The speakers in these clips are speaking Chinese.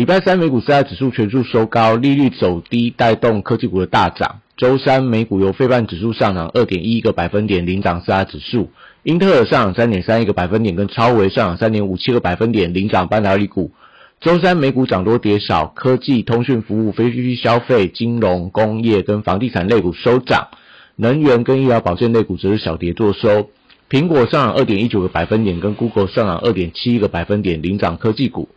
礼拜三美股四大指数全数收高，利率走低，带动科技股的大涨。周三美股由非半指数上涨二点一一个百分点，领涨四大指数。英特尔上涨三点三一个百分点，跟超微上涨三点五七个百分点，领涨半导体股。周三美股涨多跌少，科技、通讯服务、非必需消费、金融、工业跟房地产类股收涨，能源跟医疗保健类股则是小跌做收。苹果上涨二点一九个百分点，跟 Google 上涨二点七一个百分点，领涨科技股。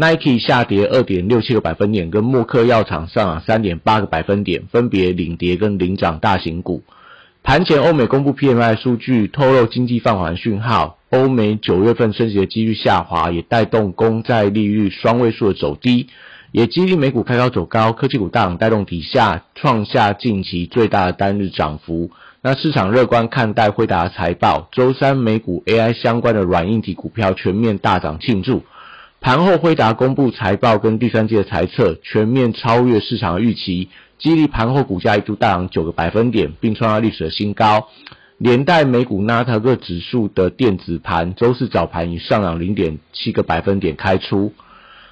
Nike 下跌二点六七个百分点，跟默克药厂上涨三点八个百分点，分别领跌跟领涨大型股。盘前欧美公布 PMI 数据，透露经济放缓讯号。欧美九月份升息的几率下滑，也带动公债利率双位数的走低，也激励美股开高走高，科技股大涨带动底下创下近期最大的单日涨幅。那市场乐观看待辉达财报，周三美股 AI 相关的软硬体股票全面大涨庆祝。盘后辉达公布财报跟第三季的财测，全面超越市场的预期，激励盘后股价一度大涨九个百分点，并创下历史的新高。连带美股纳特克指数的电子盘，周四早盘以上涨零点七个百分点开出。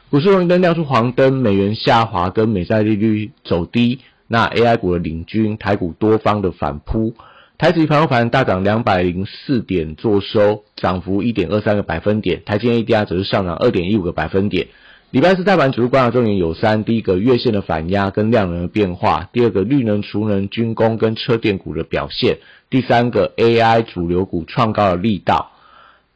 股市红灯亮出黄灯，美元下滑跟美债利率走低。那 AI 股的领军，台股多方的反扑，台指盘后盘大涨两百零四点，做收涨幅一点二三个百分点，台积 ADR 则是上涨二点一五个百分点。礼拜四大盘指数观察重点有三：第一个月线的反压跟量能的变化；第二个绿能、储能、军工跟车电股的表现；第三个 AI 主流股创高的力道。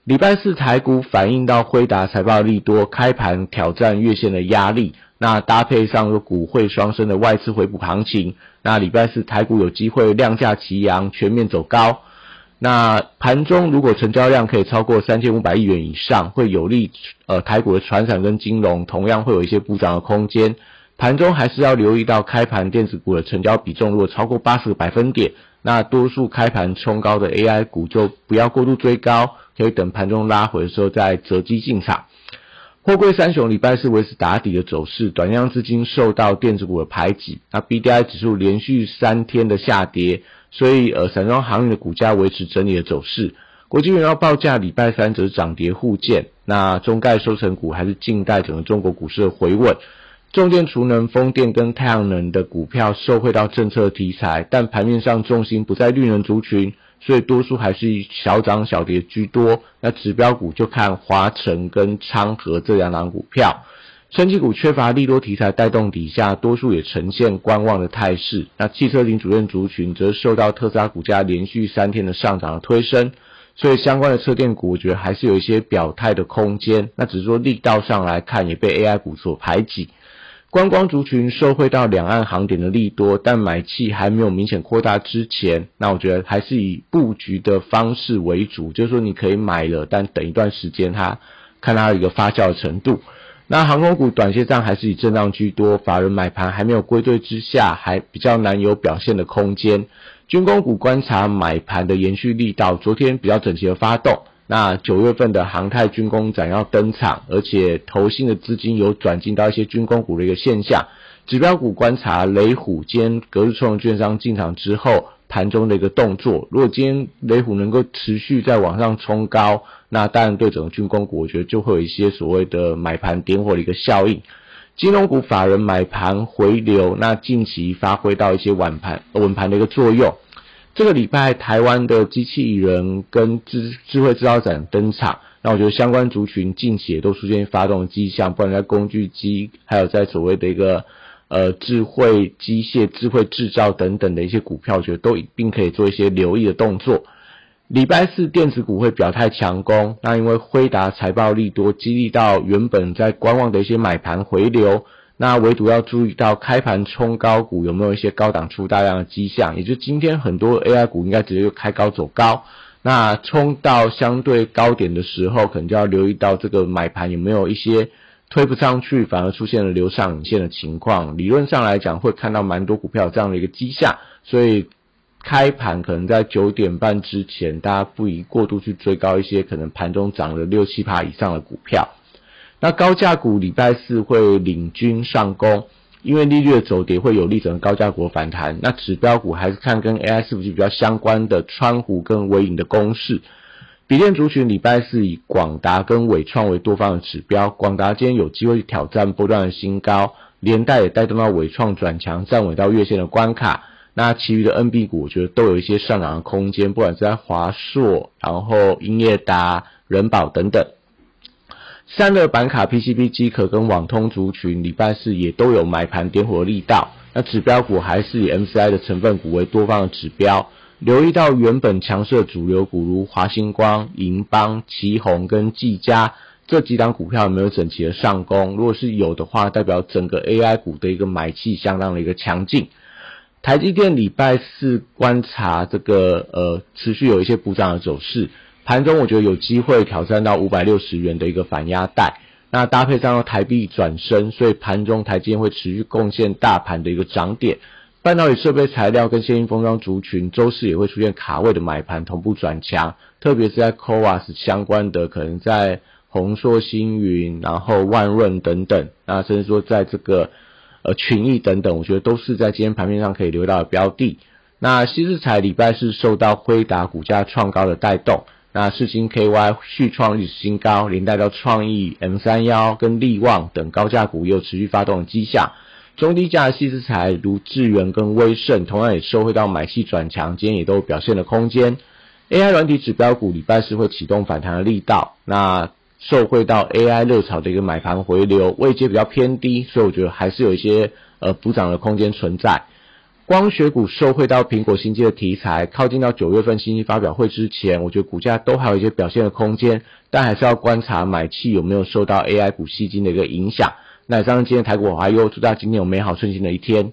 礼拜四台股反映到辉达财报利多，开盘挑战月线的压力。那搭配上股汇双升的外资回补行情，那礼拜四台股有机会量价齐扬，全面走高。那盘中如果成交量可以超过三千五百亿元以上，会有利呃台股的船产跟金融，同样会有一些补涨的空间。盘中还是要留意到开盘电子股的成交比重，如果超过八十个百分点，那多数开盘冲高的 AI 股就不要过度追高，可以等盘中拉回的时候再择机进场。货柜三雄礼拜四维持打底的走势，短量资金受到电子股的排挤，那 B D I 指数连续三天的下跌，所以呃散装航运的股价维持整理的走势。国际原油报价礼拜三则是涨跌互见，那中概收成股还是静待整个中国股市的回稳。重电、储能、风电跟太阳能的股票受惠到政策题材，但盘面上重心不在绿能族群。所以多数还是以小涨小跌居多。那指标股就看华晨跟昌河这两档股票。升级股缺乏利多题材带动底下，多数也呈现观望的态势。那汽车零主任族群则受到特斯拉股价连续三天的上涨的推升，所以相关的车电股，我觉得还是有一些表态的空间。那只是说力道上来看，也被 AI 股所排挤。观光族群受惠到两岸航点的利多，但买气还没有明显扩大之前，那我觉得还是以布局的方式为主，就是说你可以买了，但等一段时间它看它一个发酵的程度。那航空股短线上还是以震荡居多，法人买盘还没有归队之下，还比较难有表现的空间。军工股观察买盘的延续力道，昨天比较整齐的发动。那九月份的航太军工展要登场，而且投信的资金有转进到一些军工股的一个现象。指标股观察雷虎兼隔日冲券商进场之后盘中的一个动作。如果今天雷虎能够持续在往上冲高，那当然对整个军工股，我觉得就会有一些所谓的买盘点火的一个效应。金融股法人买盘回流，那近期发挥到一些晚盘稳盘的一个作用。这个礼拜，台湾的机器人跟智智慧制造展登场，那我觉得相关族群近期也都出现发动迹象，不管在工具机，还有在所谓的一个呃智慧机械、智慧制造等等的一些股票，我觉得都一定可以做一些留意的动作。礼拜四电子股会表态强攻，那因为辉达财报利多，激励到原本在观望的一些买盘回流。那唯独要注意到开盘冲高股有没有一些高档出大量的迹象，也就今天很多 AI 股应该直接就开高走高，那冲到相对高点的时候，可能就要留意到这个买盘有没有一些推不上去，反而出现了流上影线的情况。理论上来讲，会看到蛮多股票这样的一个迹象，所以开盘可能在九点半之前，大家不宜过度去追高一些可能盘中涨了六七趴以上的股票。那高价股礼拜四会领军上攻。因为利率的走跌会有利整个高价股反弹，那指标股还是看跟 AI 是不是比较相关的川湖跟微影的公式。笔电族群礼拜四以广达跟伟创为多方的指标，广达今天有机会挑战波段的新高，连带也带动到伟创转强站稳到月线的关卡。那其余的 NB 股我觉得都有一些上涨的空间，不管是在华硕、然后英业达、人保等等。散热板卡、PCB 机壳跟网通族群，礼拜四也都有买盘点火力道。那指标股还是以 MCI 的成分股为多方的指标。留意到原本强势的主流股，如华星光、银邦、旗宏跟技嘉这几档股票有没有整齐的上攻？如果是有的话，代表整个 AI 股的一个买气相当的一个强劲。台积电礼拜四观察这个呃持续有一些补涨的走势。盘中我觉得有机会挑战到五百六十元的一个反压带，那搭配上台币转升，所以盘中台积电会持续贡献大盘的一个涨点。半导体设备材料跟先进封装族群，周四也会出现卡位的买盘同步转强，特别是在 COAS 相关的，可能在宏硕星云，然后万润等等，那甚至说在这个呃群益等等，我觉得都是在今天盘面上可以留到的标的。那西日彩礼拜是受到辉达股价创高的带动。那世星 KY 续创历史新高，连带到创意 M 三幺跟力旺等高价股又持续发动的迹象。中低价细资材如智源跟威盛，同样也受惠到买气转强，今天也都表现了空间。AI 软体指标股礼拜四会启动反弹的力道，那受惠到 AI 热潮的一个买盘回流，位阶比较偏低，所以我觉得还是有一些呃补涨的空间存在。光学股受惠到苹果新机的题材，靠近到九月份新机发表会之前，我觉得股价都还有一些表现的空间，但还是要观察买气有没有受到 AI 股吸金的一个影响。那以上今天台股华优，祝大家今天有美好顺心的一天。